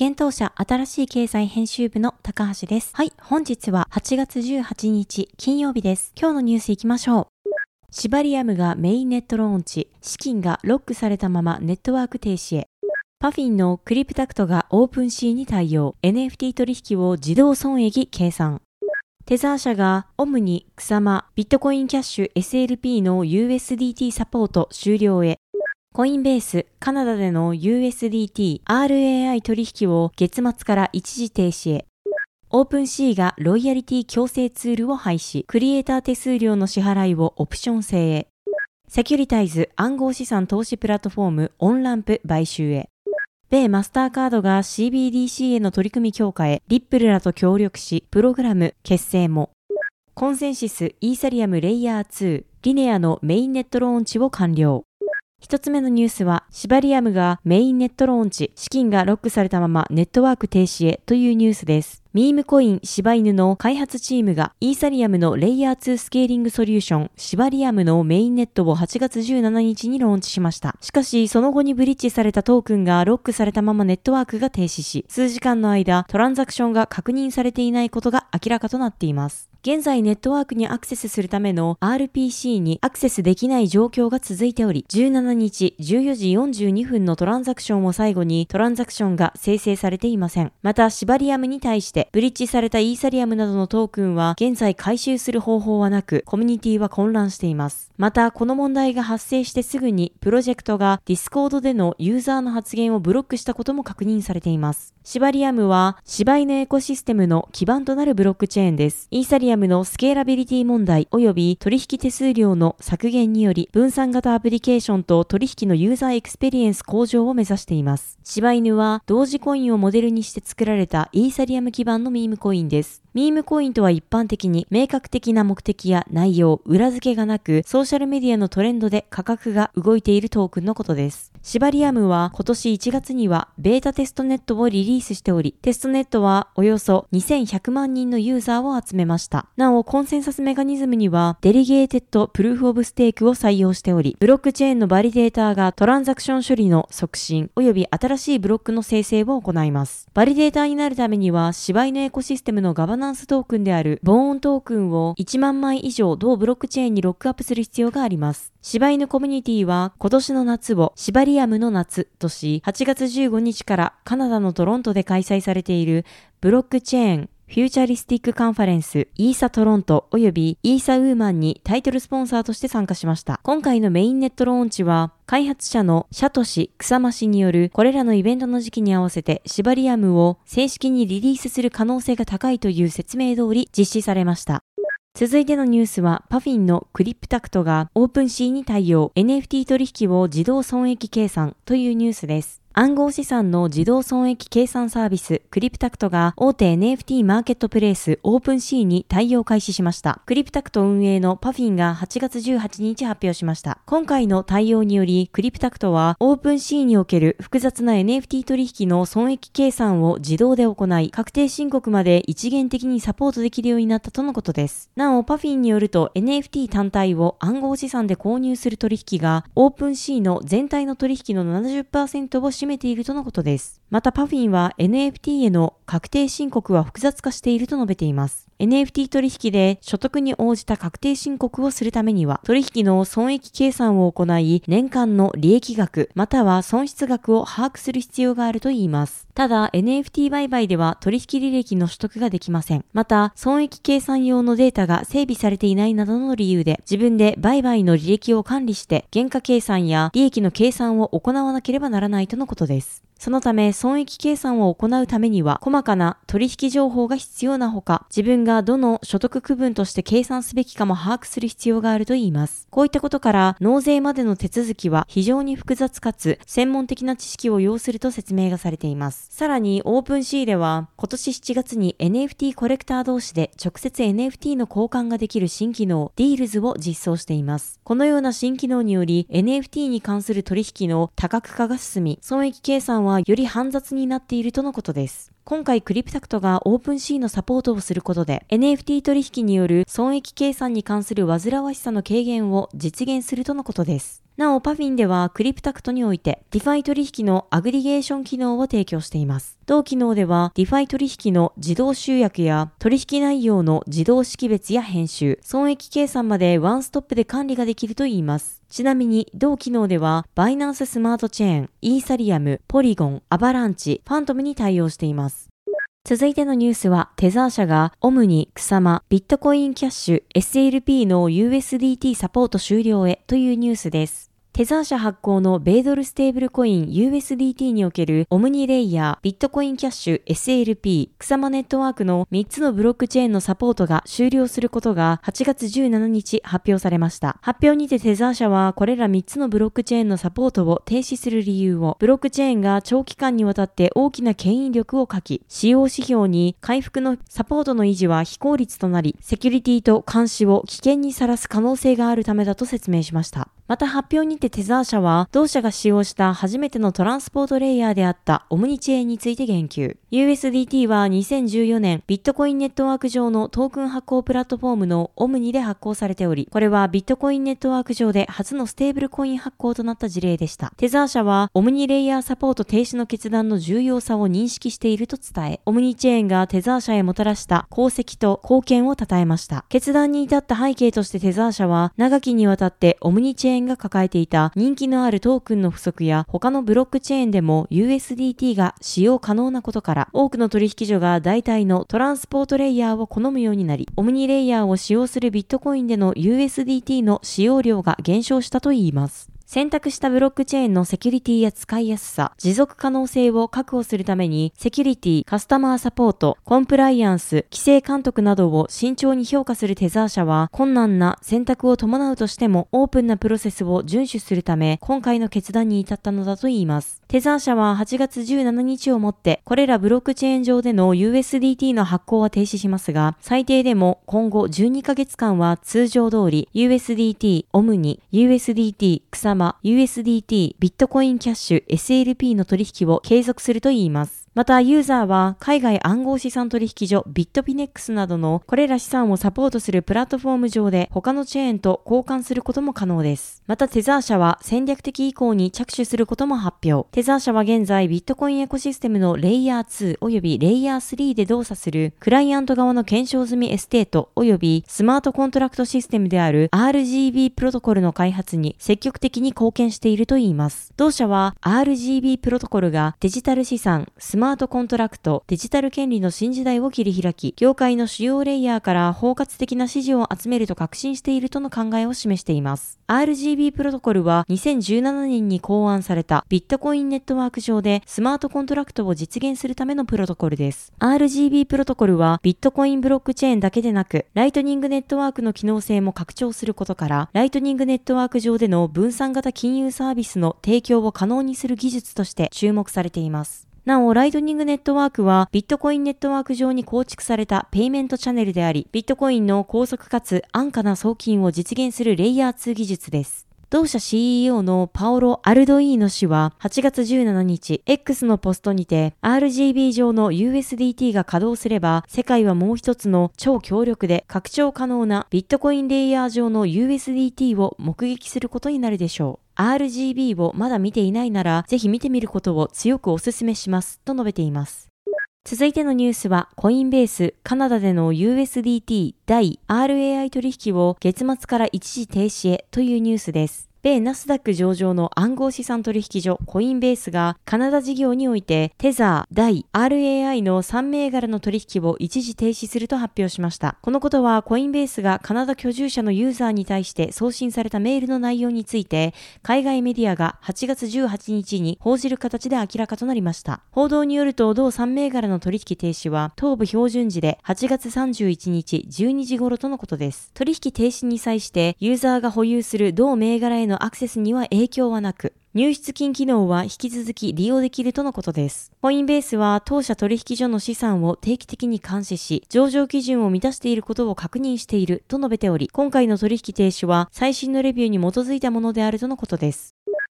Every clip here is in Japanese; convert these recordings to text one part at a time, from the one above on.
現当社新しい経済編集部の高橋です。はい、本日は8月18日金曜日です。今日のニュースいきましょう。シバリアムがメインネットローンチ、資金がロックされたままネットワーク停止へ。パフィンのクリプタクトがオープンシーに対応、NFT 取引を自動損益計算。テザー社がオムニ、クサマ、ビットコインキャッシュ SLP の USDT サポート終了へ。コインベース、カナダでの USDT、RAI 取引を月末から一時停止へ。オープンシーがロイヤリティ強制ツールを廃止、クリエイター手数料の支払いをオプション制へ。セキュリタイズ暗号資産投資プラットフォームオンランプ買収へ。米マスターカードが CBDC への取り組み強化へ、リップルらと協力し、プログラム結成も。コンセンシスイーサリアムレイヤー2、リネアのメインネットローンチを完了。一つ目のニュースは、シバリアムがメインネットローンチ、資金がロックされたままネットワーク停止へというニュースです。ミームコイン柴犬の開発チームがイーサリアムのレイヤー2スケーリングソリューションシバリアムのメインネットを8月17日にローンチしました。しかし、その後にブリッジされたトークンがロックされたままネットワークが停止し、数時間の間トランザクションが確認されていないことが明らかとなっています。現在ネットワークにアクセスするための RPC にアクセスできない状況が続いており、17日14時42分のトランザクションを最後にトランザクションが生成されていません。また、シバリアムに対してブリッジされたイーサリアムなどのトークンは現在回収する方法はなく、コミュニティは混乱しています。また、この問題が発生してすぐにプロジェクトがディスコードでのユーザーの発言をブロックしたことも確認されています。シバリアムは柴犬エコシステムの基盤となるブロックチェーンです。イーサリアムのスケーラビリティ問題及び取引手数料の削減により分散型アプリケーションと取引のユーザーエクスペリエンス向上を目指しています。柴犬はドージコインをモデルにして作られたイーサリアム基盤のミームコインです。ミームコインとは一般的に明確的な目的や内容、裏付けがなく、ソーシャルメディアのトレンドで価格が動いているトークンのことです。シバリアムは今年1月にはベータテストネットをリリースしており、テストネットはおよそ2100万人のユーザーを集めました。なお、コンセンサスメカニズムにはデリゲーテッドプルーフオブステークを採用しており、ブロックチェーンのバリデーターがトランザクション処理の促進及び新しいブロックの生成を行います。バリデーターになるためには、柴犬エコシステムのガバナンストークンであるボーントークンを1万枚以上同ブロックチェーンにロックアップする必要があります。柴犬コミュニティは今年の夏をシバリアムの夏とし、8月15日からカナダのトロントで開催されているブロックチェーンフューチャリスティックカンファレンス、イーサトロント及びイーサウーマンにタイトルスポンサーとして参加しました。今回のメインネットローンチは、開発者のシャイトシ・クサマ氏によるこれらのイベントの時期に合わせてシバリアムを正式にリリースする可能性が高いという説明通り実施されました。続いてのニュースは、パフィンのクリプタクトがオープンシーに対応、NFT 取引を自動損益計算というニュースです。暗号資産の自動損益計算サービスクリプタクトが大手 NFT マーケットプレイスオープンシーに対応開始しました。クリプタクト運営のパフィンが8月18日発表しました。今回の対応により、クリプタクトはオープンシーにおける複雑な NFT 取引の損益計算を自動で行い、確定申告まで一元的にサポートできるようになったとのことです。なお、パフィンによると NFT 単体を暗号資産で購入する取引がオープンシーの全体の取引の70%を占めているとのことです。またパフィンは NFT への確定申告は複雑化していると述べています。NFT 取引で所得に応じた確定申告をするためには、取引の損益計算を行い、年間の利益額、または損失額を把握する必要があるといいます。ただ、NFT 売買では取引履歴の取得ができません。また、損益計算用のデータが整備されていないなどの理由で、自分で売買の履歴を管理して、原価計算や利益の計算を行わなければならないとのことです。そのため損益計算を行うためには細かな取引情報が必要なほか、自分がどの所得区分として計算すべきかも把握する必要があるといいます。こういったことから納税までの手続きは非常に複雑かつ専門的な知識を要すると説明がされています。さらにオープンシーでは今年7月に NFT コレクター同士で直接 NFT の交換ができる新機能ディールズを実装しています。このような新機能により NFT に関する取引の多角化が進み、損益計算をはより煩雑になっているとのことです。今回クリプタクトがオープンシーのサポートをすることで NFT 取引による損益計算に関する煩わしさの軽減を実現するとのことです。なお、パフィンではクリプタクトにおいて DeFi 取引のアグリゲーション機能を提供しています。同機能では DeFi 取引の自動集約や取引内容の自動識別や編集、損益計算までワンストップで管理ができるといいます。ちなみに、同機能では、バイナンススマートチェーン、イーサリアム、ポリゴン、アバランチ、ファントムに対応しています。続いてのニュースは、テザー社がオムニ、クサマ、ビットコインキャッシュ、SLP の USDT サポート終了へというニュースです。テザー社発行の米ドルステーブルコイン USDT におけるオムニレイヤー、ビットコインキャッシュ SLP、草間ネットワークの3つのブロックチェーンのサポートが終了することが8月17日発表されました。発表にてテザー社はこれら3つのブロックチェーンのサポートを停止する理由を、ブロックチェーンが長期間にわたって大きな牽引力を欠き、使用指標に回復のサポートの維持は非効率となり、セキュリティと監視を危険にさらす可能性があるためだと説明しました。また発表にてテザー社は、同社が使用した初めてのトランスポートレイヤーであったオムニチェーンについて言及。USDT は2014年、ビットコインネットワーク上のトークン発行プラットフォームのオムニで発行されており、これはビットコインネットワーク上で初のステーブルコイン発行となった事例でした。テザー社は、オムニレイヤーサポート停止の決断の重要さを認識していると伝え、オムニチェーンがテザー社へもたらした功績と貢献を称えました。決断に至った背景としてテザー社は、長きにわたってオムニチェーンが抱えていた人気のあるトークンの不足や他のブロックチェーンでも USDT が使用可能なことから多くの取引所が代替のトランスポートレイヤーを好むようになり、オムニレイヤーを使用するビットコインでの USDT の使用量が減少したといいます。選択したブロックチェーンのセキュリティや使いやすさ、持続可能性を確保するために、セキュリティ、カスタマーサポート、コンプライアンス、規制監督などを慎重に評価するテザー社は、困難な選択を伴うとしても、オープンなプロセスを遵守するため、今回の決断に至ったのだといいます。テザー社は8月17日をもって、これらブロックチェーン上での USDT の発行は停止しますが、最低でも今後12ヶ月間は通常通り USDT、オムニ、USDT、クサマ、USDT、ビットコインキャッシュ、SLP の取引を継続するといいます。また、ユーザーは海外暗号資産取引所ビットフィネックスなどのこれら資産をサポートするプラットフォーム上で他のチェーンと交換することも可能です。また、テザー社は戦略的移行に着手することも発表。テザー社は現在ビットコインエコシステムのレイヤー2及びレイヤー3で動作するクライアント側の検証済みステート及びスマートコントラクトシステムである RGB プロトコルの開発に積極的に貢献しているといいます。同社は RGB プロトコルがデジタル資産、スマートコントラクト、デジタル権利の新時代を切り開き、業界の主要レイヤーから包括的な支持を集めると確信しているとの考えを示しています。RGB プロトコルは2017年に考案されたビットコインネットワーク上でスマートコントラクトを実現するためのプロトコルです。RGB プロトコルはビットコインブロックチェーンだけでなく、ライトニングネットワークの機能性も拡張することから、ライトニングネットワーク上での分散型金融サービスの提供を可能にする技術として注目されています。なお、ライトニングネットワークは、ビットコインネットワーク上に構築されたペイメントチャンネルであり、ビットコインの高速かつ安価な送金を実現するレイヤー2技術です。同社 CEO のパオロ・アルドイーノ氏は8月17日、X のポストにて RGB 上の USDT が稼働すれば、世界はもう一つの超強力で拡張可能なビットコインレイヤー上の USDT を目撃することになるでしょう。RGB をまだ見ていないなら、ぜひ見てみることを強くお勧めします、と述べています。続いてのニュースは、コインベース、カナダでの USDT 第 RAI 取引を月末から一時停止へというニュースです。米ナスダック上場の暗号資産取引所コインベースがカナダ事業においてテザー、ダイ、RAI の3銘柄の取引を一時停止すると発表しました。このことはコインベースがカナダ居住者のユーザーに対して送信されたメールの内容について海外メディアが8月18日に報じる形で明らかとなりました。報道によると同3銘柄の取引停止は東部標準時で8月31日12時頃とのことです。取引停止に際してユーザーが保有する同銘柄へのアクセスには影響はなく、入出金機能は引き続き利用できるとのことです。コインベースは当社取引所の資産を定期的に監視し、上場基準を満たしていることを確認していると述べており、今回の取引停止は最新のレビューに基づいたものであるとのことです。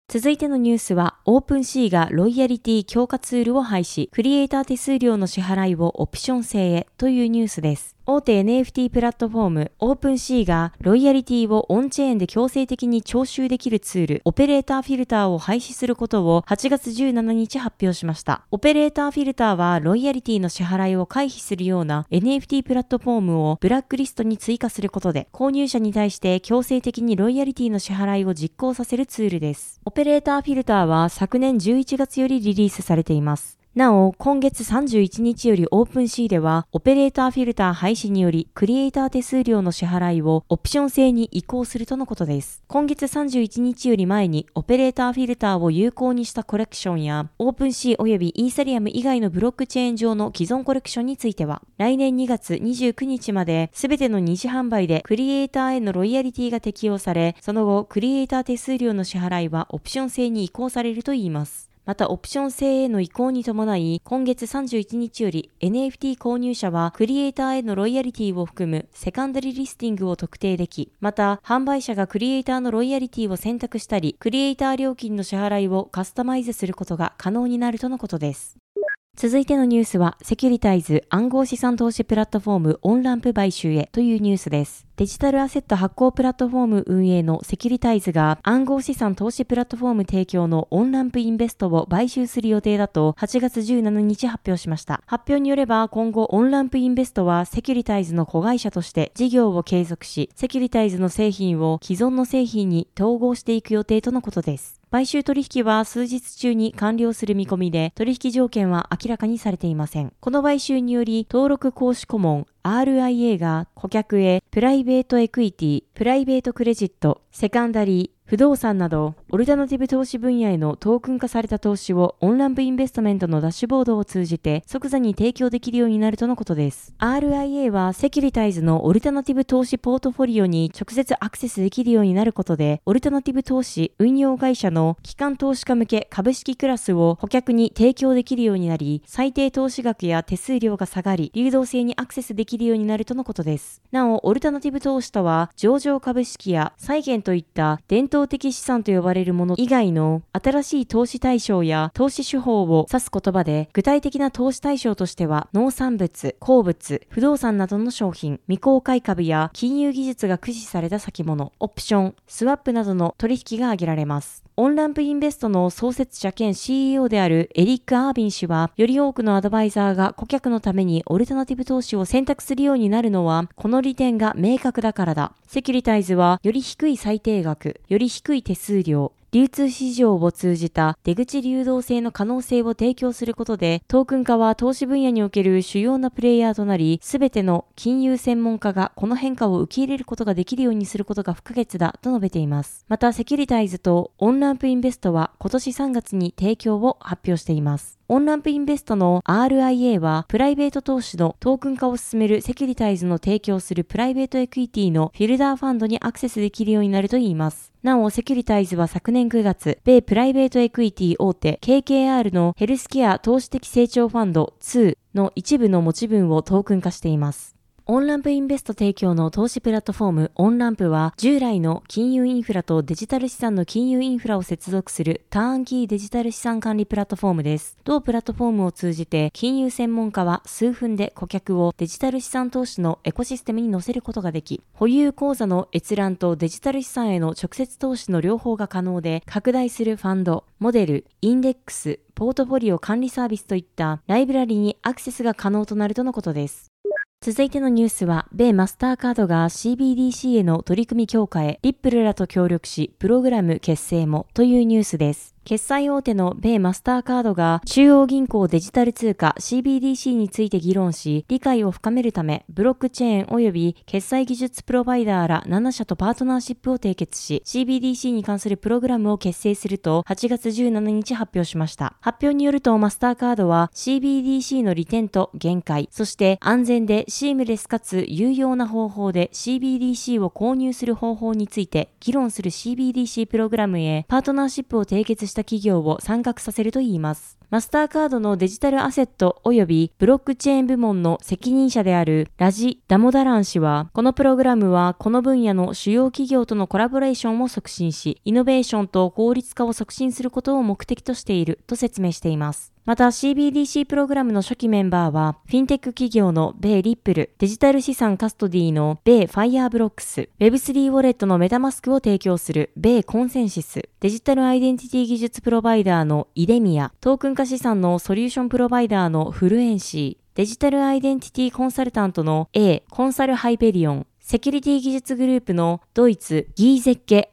続いてのニュースは、オープンシーがロイヤリティ強化ツールを廃止、クリエイター手数料の支払いをオプション制へというニュースです。大手 NFT プラットフォームオープンシーがロイヤリティをオンチェーンで強制的に徴収できるツールオペレーターフィルターを廃止することを8月17日発表しました。オペレーターフィルターはロイヤリティの支払いを回避するような NFT プラットフォームをブラックリストに追加することで購入者に対して強制的にロイヤリティの支払いを実行させるツールです。オペレーターフィルターは昨年11月よりリリースされています。なお、今月31日よりオープンシーでは、オペレーターフィルター廃止により、クリエイター手数料の支払いをオプション制に移行するとのことです。今月31日より前に、オペレーターフィルターを有効にしたコレクションや、オープンシー及びイーサリアム以外のブロックチェーン上の既存コレクションについては、来年2月29日まで、すべての二次販売でクリエイターへのロイヤリティが適用され、その後、クリエイター手数料の支払いはオプション制に移行されるといいます。またオプション制への移行に伴い、今月31日より NFT 購入者はクリエイターへのロイヤリティを含むセカンダリリスティングを特定でき、また販売者がクリエイターのロイヤリティを選択したり、クリエイター料金の支払いをカスタマイズすることが可能になるとのことです。続いてのニュースは、セキュリタイズ暗号資産投資プラットフォームオンランプ買収へというニュースです。デジタルアセット発行プラットフォーム運営のセキュリタイズが暗号資産投資プラットフォーム提供のオンランプインベストを買収する予定だと8月17日発表しました。発表によれば今後オンランプインベストはセキュリタイズの子会社として事業を継続し、セキュリタイズの製品を既存の製品に統合していく予定とのことです。買収取引は数日中に完了する見込みで、取引条件は明らかにされていません。この買収により、登録投資顧問 RIA が顧客へプライベートエクイティ、プライベートクレジット、セカンダリー、不動産など、オルタナティブ投資分野へのトークン化された投資をオンランプインベストメントのダッシュボードを通じて即座に提供できるようになるとのことです。RIA はセキュリタイズのオルタナティブ投資ポートフォリオに直接アクセスできるようになることで、オルタナティブ投資運用会社の機関投資家向け株式クラスを顧客に提供できるようになり、最低投資額や手数料が下がり、流動性にアクセスできるようになるとのことです。なお、オルタナティブ投資とは、上場株式や債券といった伝統的資産と呼ばれるもの以外の新しい投資対象や投資手法を指す言葉で、具体的な投資対象としては、農産物、鉱物、不動産などの商品、未公開株や金融技術が駆使された先物、オプション、スワップなどの取引が挙げられます。オンランプインベストの創設者兼 CEO であるエリック・アービン氏は、より多くのアドバイザーが顧客のためにオルタナティブ投資を選択するようになるのは、この利点が明確だからだ。セキュリタイズは、より低い最低額、より低い手数料、流通市場を通じた出口流動性の可能性を提供することで、トークン化は投資分野における主要なプレイヤーとなり、すべての金融専門家がこの変化を受け入れることができるようにすることが不可欠だと述べています。また、セキュリタイズとオンランプインベストは今年3月に提供を発表しています。オンランプインベストの RIA は、プライベート投資のトークン化を進めるセキュリタイズの提供するプライベートエクイティのフィーダーファンドにアクセスできるようになるといいます。なお、セキュリタイズは昨年9月、米プライベートエクイティ大手 KKR のヘルスケア投資的成長ファンド2の一部の持ち分をトークン化しています。オンランプインベスト提供の投資プラットフォームオンランプは従来の金融インフラとデジタル資産の金融インフラを接続するターンキーデジタル資産管理プラットフォームです。同プラットフォームを通じて金融専門家は数分で顧客をデジタル資産投資のエコシステムに載せることができ、保有口座の閲覧とデジタル資産への直接投資の両方が可能で、拡大するファンド、モデル、インデックス、ポートフォリオ管理サービスといったライブラリにアクセスが可能となるとのことです。続いてのニュースは、米マスターカードが CBDC への取り組み強化へ、リップルらと協力し、プログラム結成もというニュースです。決済大手の米マスターカードが中央銀行デジタル通貨 CBDC について議論し、理解を深めるため、ブロックチェーン及び決済技術プロバイダーら7社とパートナーシップを締結し、CBDC に関するプログラムを結成すると8月17日発表しました。発表によるとマスターカードは CBDC の利点と限界、そして安全でシームレスかつ有用な方法で CBDC を購入する方法について議論する CBDC プログラムへパートナーシップを締結しした企業を参画させるといいます。マスターカードのデジタルアセット及びブロックチェーン部門の責任者であるラジ・ダモダラン氏は、このプログラムはこの分野の主要企業とのコラボレーションを促進し、イノベーションと効率化を促進することを目的としていると説明しています。また CBDC プログラムの初期メンバーは、フィンテック企業の米リップル、デジタル資産カストディの米ファイアーブロックス、Web3 ウォレットのメタマスクを提供する米コンセンシス、デジタルアイデンティティ技術プロバイダーのイデミア、トークン化資産のソリューションプロバイダーのフルエンシー、デジタルアイデンティティコンサルタントの A、コンサルハイペリオン、セキュリティ技術グループのドイツギーゼッケ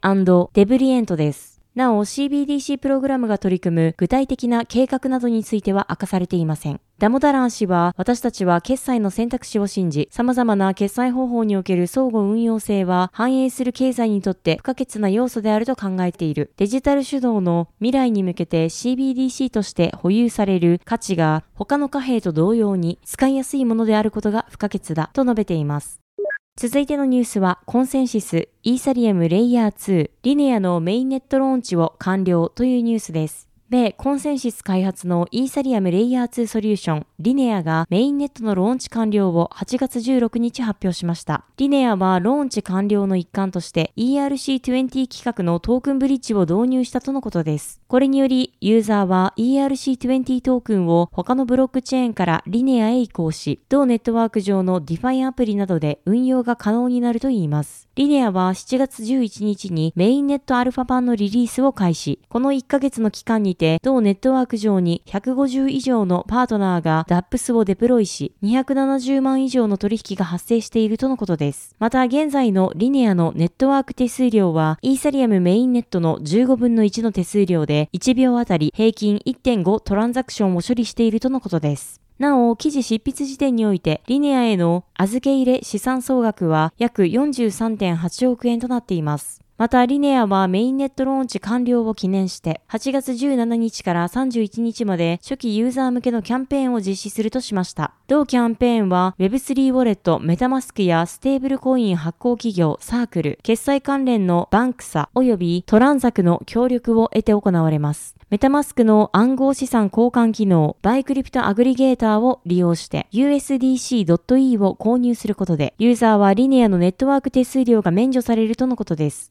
デブリエントです。なお CBDC プログラムが取り組む具体的な計画などについては明かされていません。ダモダラン氏は、私たちは決済の選択肢を信じ、様々な決済方法における相互運用性は反映する経済にとって不可欠な要素であると考えている。デジタル主導の未来に向けて CBDC として保有される価値が他の貨幣と同様に使いやすいものであることが不可欠だと述べています。続いてのニュースは、コンセンシス、イーサリアムレイヤー2、リネアのメインネットローンチを完了というニュースです。米コンセンシス開発のイーサリアムレイヤー2ソリューション、リネアがメインネットのローンチ完了を8月16日発表しました。リネアはローンチ完了の一環として ERC20 規格のトークンブリッジを導入したとのことです。これにより、ユーザーは ERC20 トークンを他のブロックチェーンからリネアへ移行し、同ネットワーク上の DeFi アプリなどで運用が可能になるといいます。リネアは7月11日にメインネットアルファ版のリリースを開始。この1ヶ月の期間にて、同ネットワーク上に150以上のパートナーが DAPS をデプロイし、270万以上の取引が発生しているとのことです。また、現在のリネアのネットワーク手数料は、イーサリアムメインネットの15分の1の手数料で、1秒あたり平均1.5トランザクションを処理しているとのことです。なお、記事執筆時点において、リネアへの預け入れ資産総額は約43.8億円となっています。また、リネアはメインネットローンチ完了を記念して、8月17日から31日まで初期ユーザー向けのキャンペーンを実施するとしました。同キャンペーンは Web3 ウォレット、メタマスクやステーブルコイン発行企業、サークル、決済関連のバンクサ及びトランザクの協力を得て行われます。メタマスクの暗号資産交換機能、バイクリプトアグリゲーターを利用して USDC.E を購入することで、ユーザーはリネアのネットワーク手数料が免除されるとのことです。